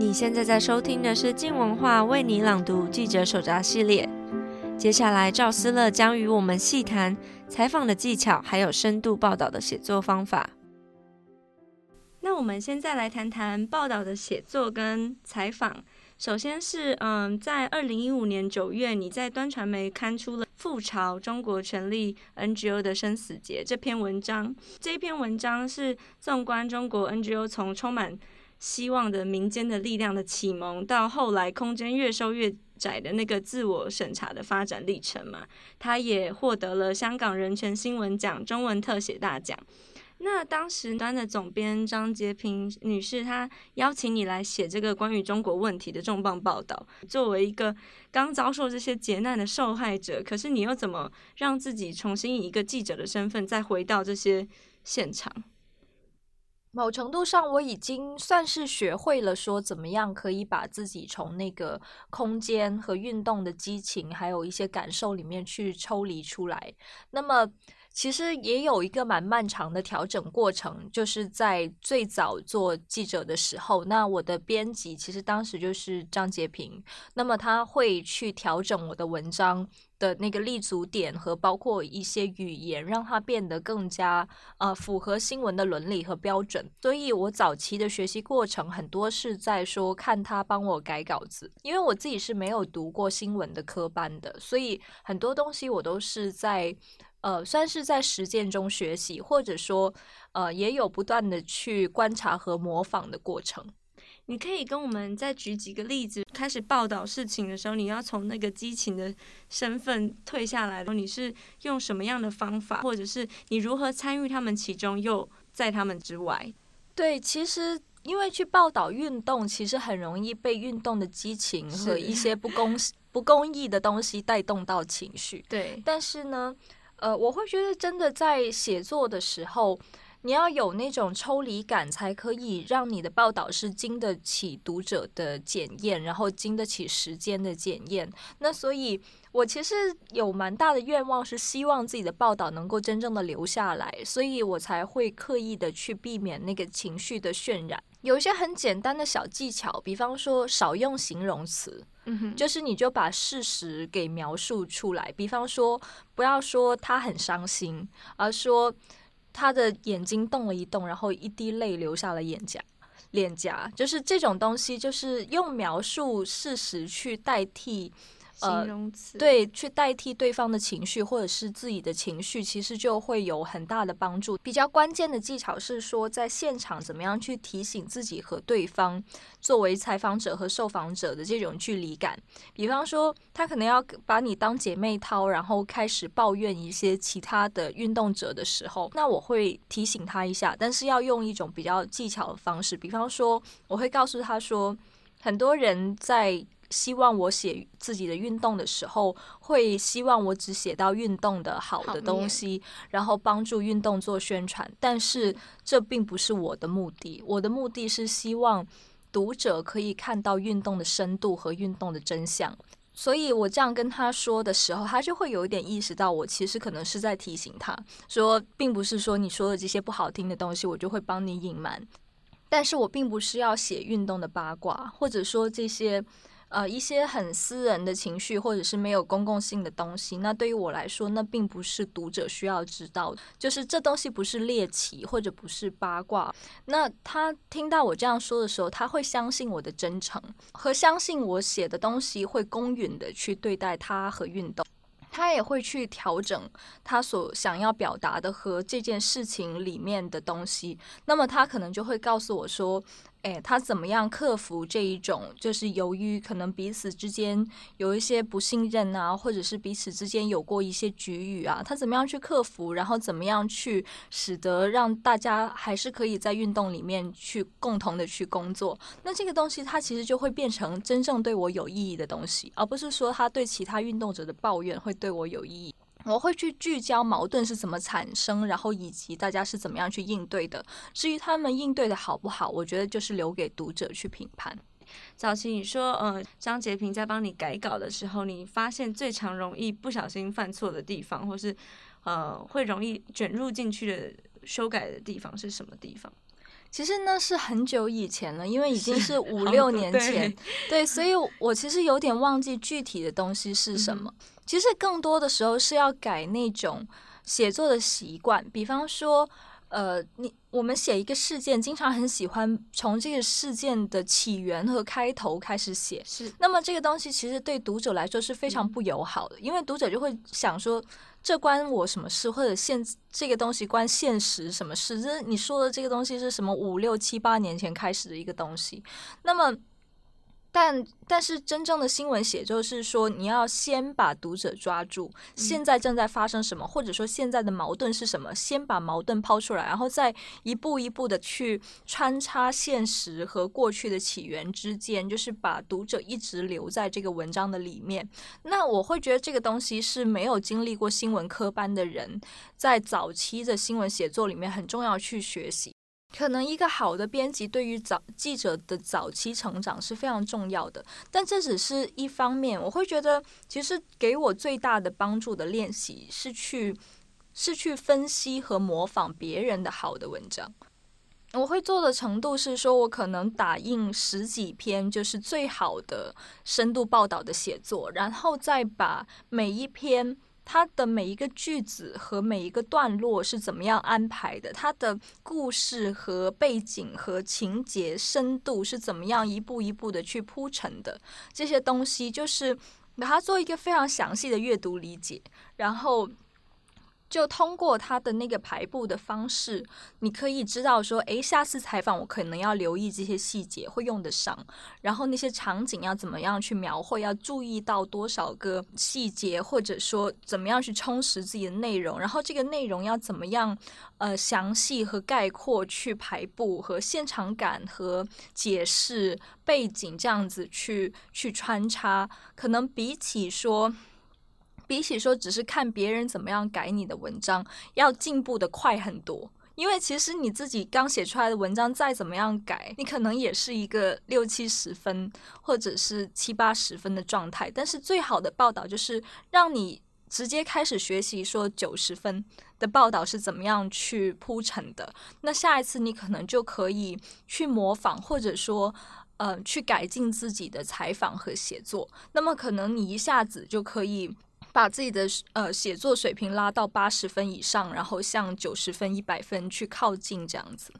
你现在在收听的是镜文化为你朗读记者手札系列。接下来，赵思乐将与我们细谈采访的技巧，还有深度报道的写作方法。那我们现在来谈谈报道的写作跟采访。首先是，嗯，在二零一五年九月，你在端传媒刊出了《覆巢：中国权力 NGO 的生死劫》这篇文章。这篇文章是纵观中国 NGO 从充满希望的民间的力量的启蒙，到后来空间越收越窄的那个自我审查的发展历程嘛，他也获得了香港人权新闻奖中文特写大奖。那当时端的总编张洁平女士，她邀请你来写这个关于中国问题的重磅报道。作为一个刚遭受这些劫难的受害者，可是你又怎么让自己重新以一个记者的身份再回到这些现场？某程度上，我已经算是学会了说怎么样可以把自己从那个空间和运动的激情，还有一些感受里面去抽离出来。那么，其实也有一个蛮漫长的调整过程，就是在最早做记者的时候，那我的编辑其实当时就是张洁平，那么他会去调整我的文章的那个立足点和包括一些语言，让它变得更加呃符合新闻的伦理和标准。所以我早期的学习过程很多是在说看他帮我改稿子，因为我自己是没有读过新闻的科班的，所以很多东西我都是在。呃，算是在实践中学习，或者说，呃，也有不断的去观察和模仿的过程。你可以跟我们再举几个例子。开始报道事情的时候，你要从那个激情的身份退下来的，你是用什么样的方法，或者是你如何参与他们其中，又在他们之外？对，其实因为去报道运动，其实很容易被运动的激情和一些不公不公义的东西带动到情绪。对，但是呢。呃，我会觉得真的在写作的时候，你要有那种抽离感，才可以让你的报道是经得起读者的检验，然后经得起时间的检验。那所以，我其实有蛮大的愿望，是希望自己的报道能够真正的留下来，所以我才会刻意的去避免那个情绪的渲染。有一些很简单的小技巧，比方说少用形容词。就是你就把事实给描述出来，比方说不要说他很伤心，而说他的眼睛动了一动，然后一滴泪流下了眼颊、脸颊，就是这种东西，就是用描述事实去代替。形容词、呃、对，去代替对方的情绪或者是自己的情绪，其实就会有很大的帮助。比较关键的技巧是说，在现场怎么样去提醒自己和对方作为采访者和受访者的这种距离感。比方说，他可能要把你当姐妹掏，然后开始抱怨一些其他的运动者的时候，那我会提醒他一下，但是要用一种比较技巧的方式。比方说，我会告诉他说，很多人在。希望我写自己的运动的时候，会希望我只写到运动的好的东西，然后帮助运动做宣传。但是这并不是我的目的，我的目的是希望读者可以看到运动的深度和运动的真相。所以我这样跟他说的时候，他就会有一点意识到，我其实可能是在提醒他说，并不是说你说的这些不好听的东西，我就会帮你隐瞒。但是我并不是要写运动的八卦，或者说这些。呃，一些很私人的情绪，或者是没有公共性的东西，那对于我来说，那并不是读者需要知道。就是这东西不是猎奇，或者不是八卦。那他听到我这样说的时候，他会相信我的真诚，和相信我写的东西会公允的去对待他和运动。他也会去调整他所想要表达的和这件事情里面的东西。那么他可能就会告诉我说。哎，他怎么样克服这一种？就是由于可能彼此之间有一些不信任啊，或者是彼此之间有过一些局域啊，他怎么样去克服？然后怎么样去使得让大家还是可以在运动里面去共同的去工作？那这个东西，它其实就会变成真正对我有意义的东西，而不是说他对其他运动者的抱怨会对我有意义。我会去聚焦矛盾是怎么产生，然后以及大家是怎么样去应对的。至于他们应对的好不好，我觉得就是留给读者去评判。早期你说，呃，张杰平在帮你改稿的时候，你发现最常容易不小心犯错的地方，或是呃会容易卷入进去的修改的地方是什么地方？其实那是很久以前了，因为已经是五六年前。对，所以我其实有点忘记具体的东西是什么。嗯、其实更多的时候是要改那种写作的习惯，比方说。呃，你我们写一个事件，经常很喜欢从这个事件的起源和开头开始写。是，那么这个东西其实对读者来说是非常不友好的，嗯、因为读者就会想说，这关我什么事？或者现这个东西关现实什么事？这你说的这个东西是什么？五六七八年前开始的一个东西，那么。但但是真正的新闻写作是说，你要先把读者抓住，现在正在发生什么，或者说现在的矛盾是什么，先把矛盾抛出来，然后再一步一步的去穿插现实和过去的起源之间，就是把读者一直留在这个文章的里面。那我会觉得这个东西是没有经历过新闻科班的人在早期的新闻写作里面很重要去学习。可能一个好的编辑对于早记者的早期成长是非常重要的，但这只是一方面。我会觉得，其实给我最大的帮助的练习是去是去分析和模仿别人的好的文章。我会做的程度是说，我可能打印十几篇就是最好的深度报道的写作，然后再把每一篇。它的每一个句子和每一个段落是怎么样安排的？它的故事和背景和情节深度是怎么样一步一步的去铺陈的？这些东西就是把它做一个非常详细的阅读理解，然后。就通过他的那个排布的方式，你可以知道说，诶，下次采访我可能要留意这些细节，会用得上。然后那些场景要怎么样去描绘，要注意到多少个细节，或者说怎么样去充实自己的内容。然后这个内容要怎么样，呃，详细和概括去排布，和现场感和解释背景这样子去去穿插，可能比起说。比起说只是看别人怎么样改你的文章，要进步的快很多。因为其实你自己刚写出来的文章再怎么样改，你可能也是一个六七十分或者是七八十分的状态。但是最好的报道就是让你直接开始学习说九十分的报道是怎么样去铺陈的。那下一次你可能就可以去模仿，或者说呃去改进自己的采访和写作。那么可能你一下子就可以。把自己的呃写作水平拉到八十分以上，然后向九十分、一百分去靠近，这样子。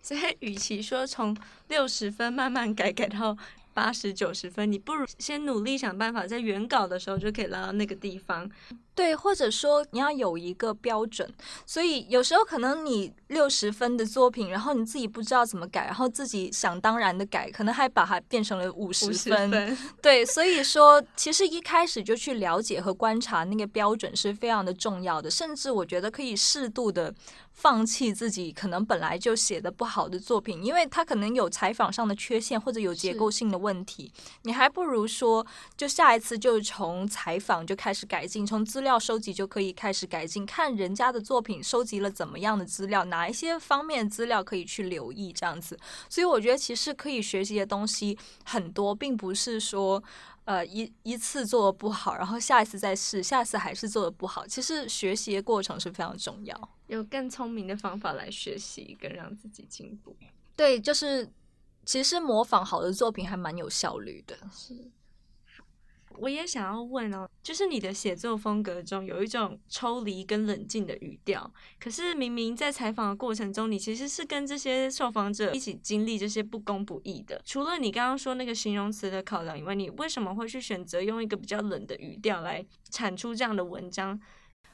所以，与其说从六十分慢慢改改到八十九十分，你不如先努力想办法，在原稿的时候就可以拉到那个地方。对，或者说你要有一个标准。所以有时候可能你六十分的作品，然后你自己不知道怎么改，然后自己想当然的改，可能还把它变成了五十分。分对，所以说其实一开始就去了解和观察那个标准是非常的重要的。甚至我觉得可以适度的放弃自己可能本来就写的不好的作品，因为它可能有采访上的缺陷或者有结构性的问题。你还不如说，就下一次就从采访就开始改进，从资料。资料收集就可以开始改进，看人家的作品收集了怎么样的资料，哪一些方面资料可以去留意，这样子。所以我觉得其实可以学习的东西很多，并不是说呃一一次做的不好，然后下一次再试，下次还是做的不好。其实学习的过程是非常重要，有更聪明的方法来学习，更让自己进步。对，就是其实模仿好的作品还蛮有效率的。是。我也想要问哦，就是你的写作风格中有一种抽离跟冷静的语调，可是明明在采访的过程中，你其实是跟这些受访者一起经历这些不公不义的。除了你刚刚说那个形容词的考量以外，你为什么会去选择用一个比较冷的语调来产出这样的文章？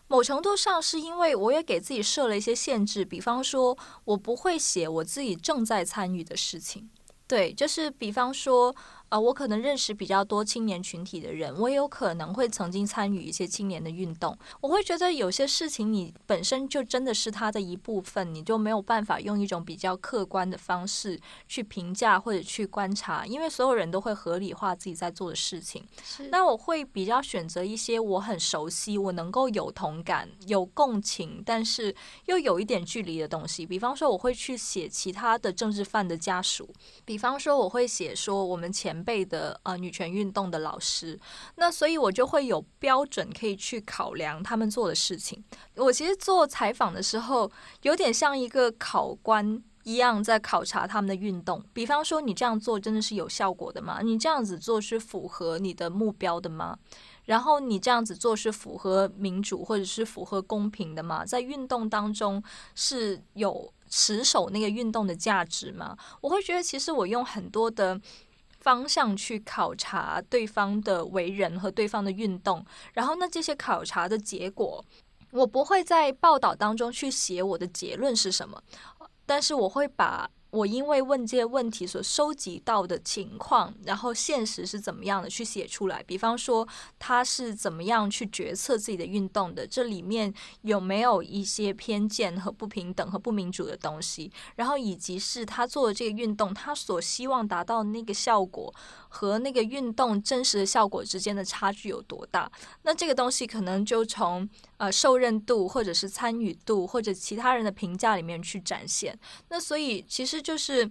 某程度上是因为我也给自己设了一些限制，比方说我不会写我自己正在参与的事情，对，就是比方说。啊，我可能认识比较多青年群体的人，我也有可能会曾经参与一些青年的运动。我会觉得有些事情你本身就真的是它的一部分，你就没有办法用一种比较客观的方式去评价或者去观察，因为所有人都会合理化自己在做的事情。是。那我会比较选择一些我很熟悉、我能够有同感、有共情，但是又有一点距离的东西。比方说，我会去写其他的政治犯的家属，比方说，我会写说我们前。辈的呃女权运动的老师，那所以我就会有标准可以去考量他们做的事情。我其实做采访的时候，有点像一个考官一样在考察他们的运动。比方说，你这样做真的是有效果的吗？你这样子做是符合你的目标的吗？然后你这样子做是符合民主或者是符合公平的吗？在运动当中是有持守那个运动的价值吗？我会觉得，其实我用很多的方向去考察对方的为人和对方的运动，然后那这些考察的结果，我不会在报道当中去写我的结论是什么，但是我会把。我因为问这些问题所收集到的情况，然后现实是怎么样的去写出来。比方说，他是怎么样去决策自己的运动的，这里面有没有一些偏见和不平等和不民主的东西？然后以及是他做的这个运动，他所希望达到那个效果和那个运动真实的效果之间的差距有多大？那这个东西可能就从呃受任度或者是参与度或者其他人的评价里面去展现。那所以其实。就是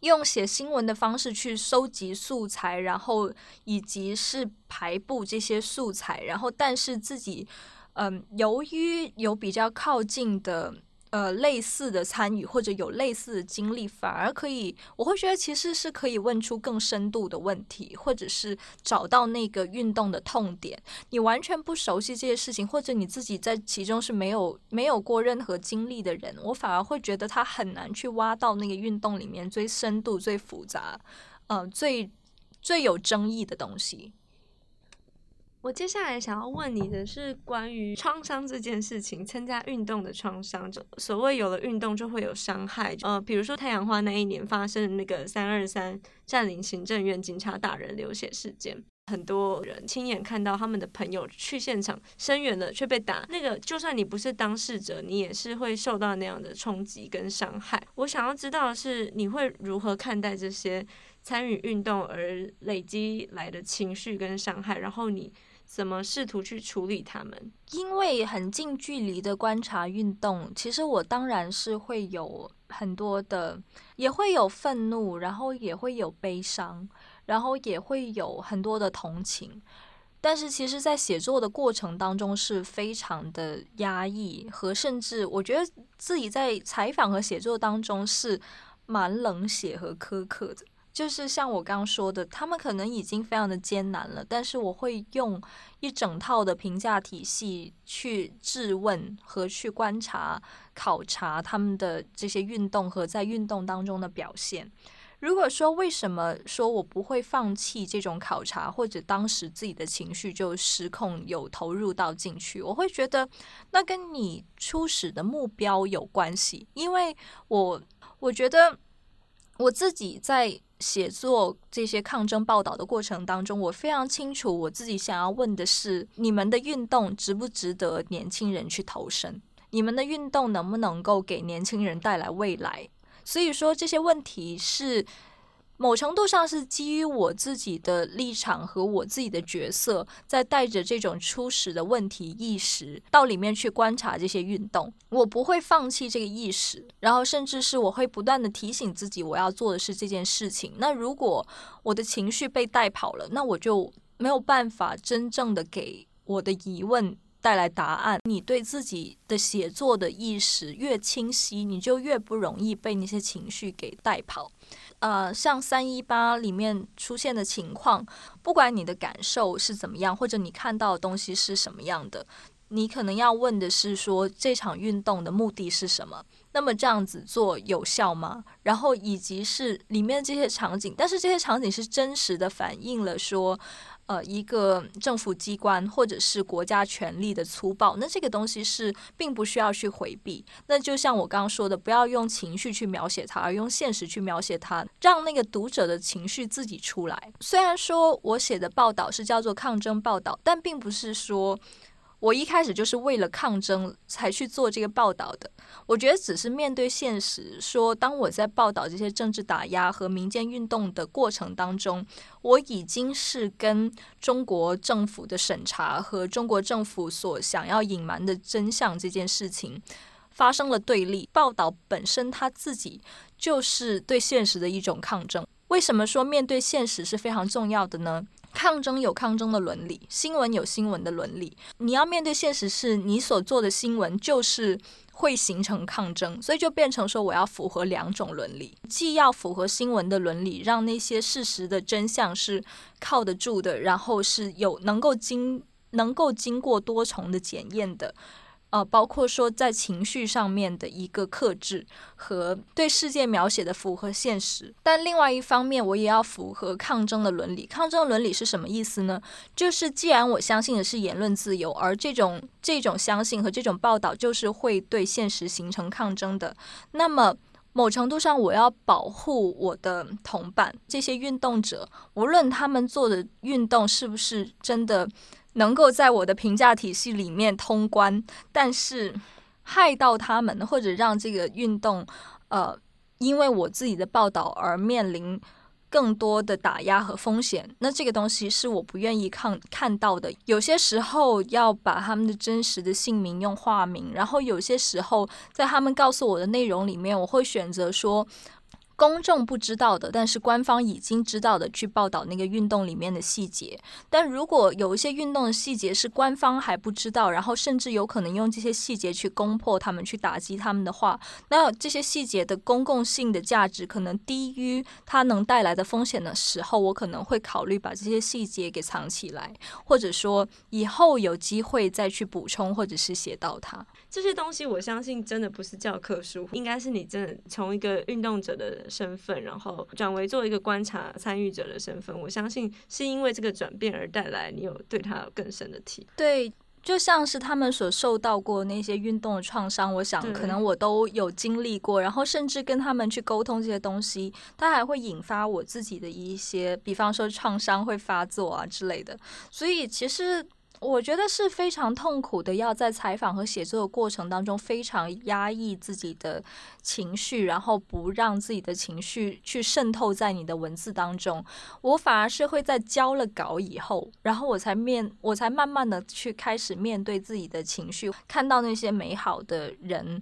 用写新闻的方式去收集素材，然后以及是排布这些素材，然后但是自己，嗯，由于有比较靠近的。呃，类似的参与或者有类似的经历，反而可以，我会觉得其实是可以问出更深度的问题，或者是找到那个运动的痛点。你完全不熟悉这些事情，或者你自己在其中是没有没有过任何经历的人，我反而会觉得他很难去挖到那个运动里面最深度、最复杂、呃，最最有争议的东西。我接下来想要问你的是关于创伤这件事情，参加运动的创伤，就所谓有了运动就会有伤害，呃，比如说太阳花那一年发生的那个三二三占领行政院警察打人流血事件，很多人亲眼看到他们的朋友去现场声援了却被打，那个就算你不是当事者，你也是会受到那样的冲击跟伤害。我想要知道的是你会如何看待这些参与运动而累积来的情绪跟伤害，然后你。怎么试图去处理他们？因为很近距离的观察运动，其实我当然是会有很多的，也会有愤怒，然后也会有悲伤，然后也会有很多的同情。但是，其实，在写作的过程当中是非常的压抑，和甚至我觉得自己在采访和写作当中是蛮冷血和苛刻的。就是像我刚刚说的，他们可能已经非常的艰难了，但是我会用一整套的评价体系去质问和去观察、考察他们的这些运动和在运动当中的表现。如果说为什么说我不会放弃这种考察，或者当时自己的情绪就失控有投入到进去，我会觉得那跟你初始的目标有关系，因为我我觉得我自己在。写作这些抗争报道的过程当中，我非常清楚我自己想要问的是：你们的运动值不值得年轻人去投身？你们的运动能不能够给年轻人带来未来？所以说这些问题是。某程度上是基于我自己的立场和我自己的角色，在带着这种初始的问题意识到里面去观察这些运动。我不会放弃这个意识，然后甚至是我会不断地提醒自己，我要做的是这件事情。那如果我的情绪被带跑了，那我就没有办法真正的给我的疑问带来答案。你对自己的写作的意识越清晰，你就越不容易被那些情绪给带跑。呃，像三一八里面出现的情况，不管你的感受是怎么样，或者你看到的东西是什么样的，你可能要问的是说，这场运动的目的是什么？那么这样子做有效吗？然后以及是里面这些场景，但是这些场景是真实的反映了说。呃，一个政府机关或者是国家权力的粗暴，那这个东西是并不需要去回避。那就像我刚刚说的，不要用情绪去描写它，而用现实去描写它，让那个读者的情绪自己出来。虽然说我写的报道是叫做抗争报道，但并不是说。我一开始就是为了抗争才去做这个报道的。我觉得只是面对现实，说当我在报道这些政治打压和民间运动的过程当中，我已经是跟中国政府的审查和中国政府所想要隐瞒的真相这件事情发生了对立。报道本身它自己就是对现实的一种抗争。为什么说面对现实是非常重要的呢？抗争有抗争的伦理，新闻有新闻的伦理。你要面对现实，是你所做的新闻就是会形成抗争，所以就变成说我要符合两种伦理，既要符合新闻的伦理，让那些事实的真相是靠得住的，然后是有能够经能够经过多重的检验的。呃，包括说在情绪上面的一个克制和对世界描写的符合现实，但另外一方面，我也要符合抗争的伦理。抗争伦理是什么意思呢？就是既然我相信的是言论自由，而这种这种相信和这种报道就是会对现实形成抗争的，那么某程度上，我要保护我的同伴，这些运动者，无论他们做的运动是不是真的。能够在我的评价体系里面通关，但是害到他们或者让这个运动，呃，因为我自己的报道而面临更多的打压和风险，那这个东西是我不愿意看看到的。有些时候要把他们的真实的姓名用化名，然后有些时候在他们告诉我的内容里面，我会选择说。公众不知道的，但是官方已经知道的，去报道那个运动里面的细节。但如果有一些运动的细节是官方还不知道，然后甚至有可能用这些细节去攻破他们，去打击他们的话，那这些细节的公共性的价值可能低于它能带来的风险的时候，我可能会考虑把这些细节给藏起来，或者说以后有机会再去补充，或者是写到它。这些东西，我相信真的不是教科书，应该是你真的从一个运动者的身份，然后转为做一个观察参与者的身份。我相信是因为这个转变而带来你有对他有更深的体。对，就像是他们所受到过那些运动的创伤，我想可能我都有经历过，然后甚至跟他们去沟通这些东西，它还会引发我自己的一些，比方说创伤会发作啊之类的。所以其实。我觉得是非常痛苦的，要在采访和写作的过程当中非常压抑自己的情绪，然后不让自己的情绪去渗透在你的文字当中。我反而是会在交了稿以后，然后我才面，我才慢慢的去开始面对自己的情绪，看到那些美好的人。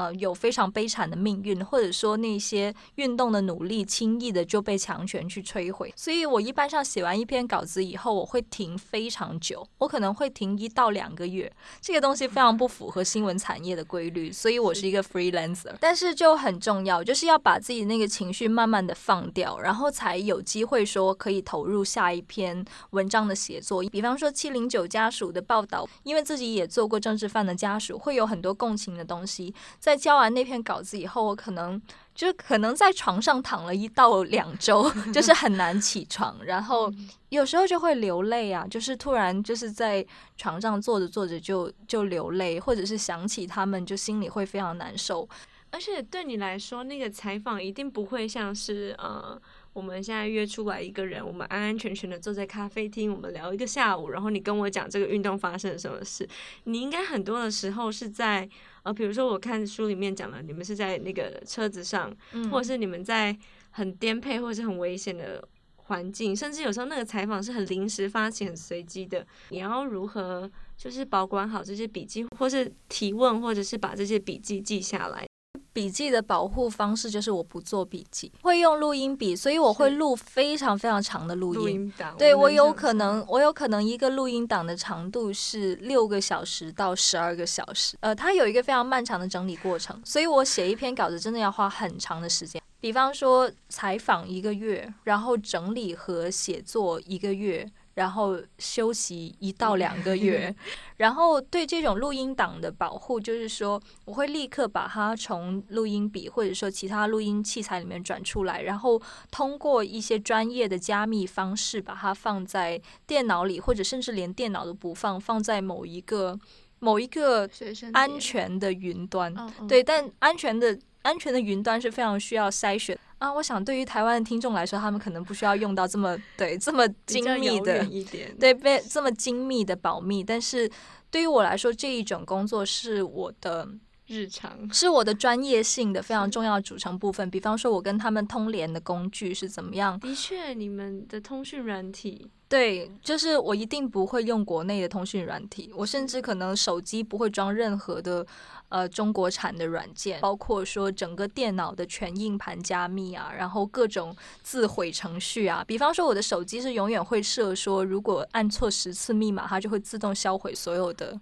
呃，有非常悲惨的命运，或者说那些运动的努力，轻易的就被强权去摧毁。所以我一般上写完一篇稿子以后，我会停非常久，我可能会停一到两个月。这个东西非常不符合新闻产业的规律，所以我是一个 freelancer。但是就很重要，就是要把自己那个情绪慢慢的放掉，然后才有机会说可以投入下一篇文章的写作。比方说七零九家属的报道，因为自己也做过政治犯的家属，会有很多共情的东西。在交完那篇稿子以后，我可能就可能在床上躺了一到两周，就是很难起床，然后有时候就会流泪啊，就是突然就是在床上坐着坐着就就流泪，或者是想起他们，就心里会非常难受。而且对你来说，那个采访一定不会像是呃。我们现在约出来一个人，我们安安全全的坐在咖啡厅，我们聊一个下午，然后你跟我讲这个运动发生了什么事。你应该很多的时候是在呃，比如说我看书里面讲了，你们是在那个车子上，或者是你们在很颠沛或者是很危险的环境，甚至有时候那个采访是很临时发起、很随机的。你要如何就是保管好这些笔记，或是提问，或者是把这些笔记记下来？笔记的保护方式就是我不做笔记，会用录音笔，所以我会录非常非常长的录音。录音档，对，我有可能，我有可能一个录音档的长度是六个小时到十二个小时。呃，它有一个非常漫长的整理过程，所以我写一篇稿子真的要花很长的时间。比方说采访一个月，然后整理和写作一个月。然后休息一到两个月，然后对这种录音档的保护，就是说我会立刻把它从录音笔或者说其他录音器材里面转出来，然后通过一些专业的加密方式把它放在电脑里，或者甚至连电脑都不放，放在某一个某一个安全的云端。对，但安全的安全的云端是非常需要筛选。啊，我想对于台湾的听众来说，他们可能不需要用到这么对这么精密的，对被这么精密的保密。但是对于我来说，这一种工作是我的日常，是我的专业性的非常重要的组成部分。比方说，我跟他们通联的工具是怎么样？的确，你们的通讯软体。对，就是我一定不会用国内的通讯软体，我甚至可能手机不会装任何的呃中国产的软件，包括说整个电脑的全硬盘加密啊，然后各种自毁程序啊。比方说我的手机是永远会设说，如果按错十次密码，它就会自动销毁所有的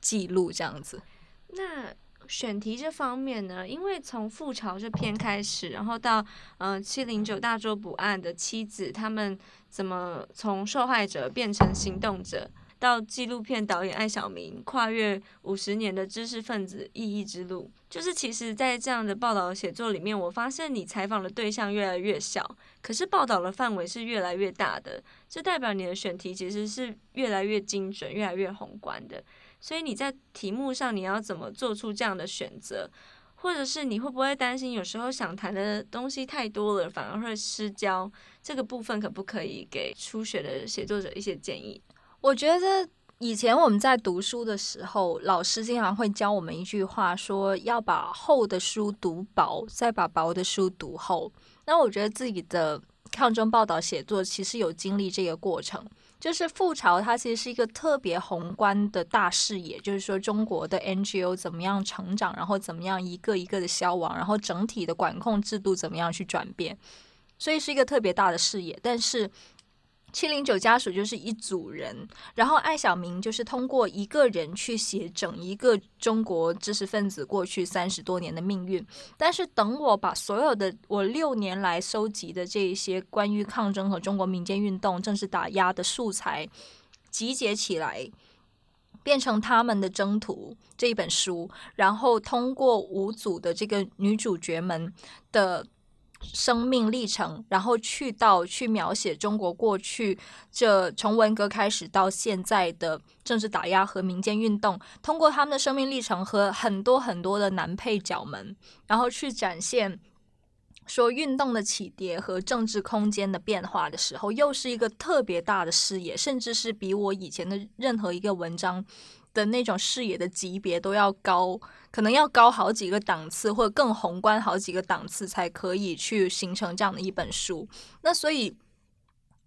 记录这样子。那选题这方面呢，因为从覆巢这篇开始，然后到嗯七零九大捉捕案的妻子，他们怎么从受害者变成行动者，到纪录片导演艾小明跨越五十年的知识分子意义之路，就是其实，在这样的报道写作里面，我发现你采访的对象越来越小，可是报道的范围是越来越大的，这代表你的选题其实是越来越精准、越来越宏观的。所以你在题目上你要怎么做出这样的选择，或者是你会不会担心有时候想谈的东西太多了，反而会失焦？这个部分可不可以给初学的写作者一些建议？我觉得以前我们在读书的时候，老师经常会教我们一句话，说要把厚的书读薄，再把薄的书读厚。那我觉得自己的抗争报道写作其实有经历这个过程。就是复朝，它其实是一个特别宏观的大视野，就是说中国的 NGO 怎么样成长，然后怎么样一个一个的消亡，然后整体的管控制度怎么样去转变，所以是一个特别大的视野，但是。七零九家属就是一组人，然后艾小明就是通过一个人去写整一个中国知识分子过去三十多年的命运。但是等我把所有的我六年来收集的这一些关于抗争和中国民间运动、政治打压的素材集结起来，变成他们的征途这一本书，然后通过五组的这个女主角们的。生命历程，然后去到去描写中国过去这从文革开始到现在的政治打压和民间运动，通过他们的生命历程和很多很多的男配角们，然后去展现说运动的起跌和政治空间的变化的时候，又是一个特别大的视野，甚至是比我以前的任何一个文章的那种视野的级别都要高，可能要高好几个档次，或者更宏观好几个档次，才可以去形成这样的一本书。那所以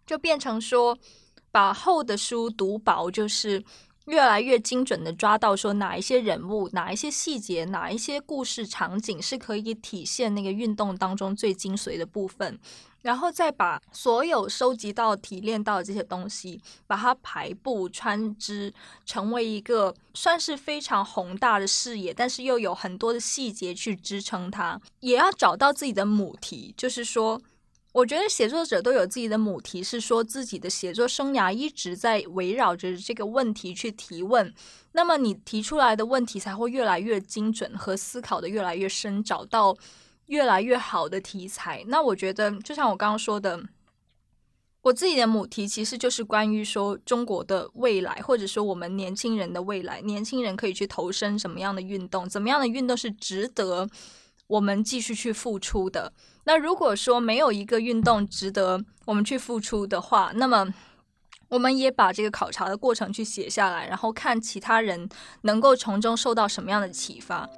就变成说，把厚的书读薄，就是越来越精准的抓到说哪一些人物、哪一些细节、哪一些故事场景是可以体现那个运动当中最精髓的部分。然后再把所有收集到、提炼到的这些东西，把它排布穿织，成为一个算是非常宏大的视野，但是又有很多的细节去支撑它。也要找到自己的母题，就是说，我觉得写作者都有自己的母题，是说自己的写作生涯一直在围绕着这个问题去提问。那么你提出来的问题才会越来越精准，和思考的越来越深，找到。越来越好的题材，那我觉得就像我刚刚说的，我自己的母题其实就是关于说中国的未来，或者说我们年轻人的未来，年轻人可以去投身什么样的运动，怎么样的运动是值得我们继续去付出的。那如果说没有一个运动值得我们去付出的话，那么我们也把这个考察的过程去写下来，然后看其他人能够从中受到什么样的启发。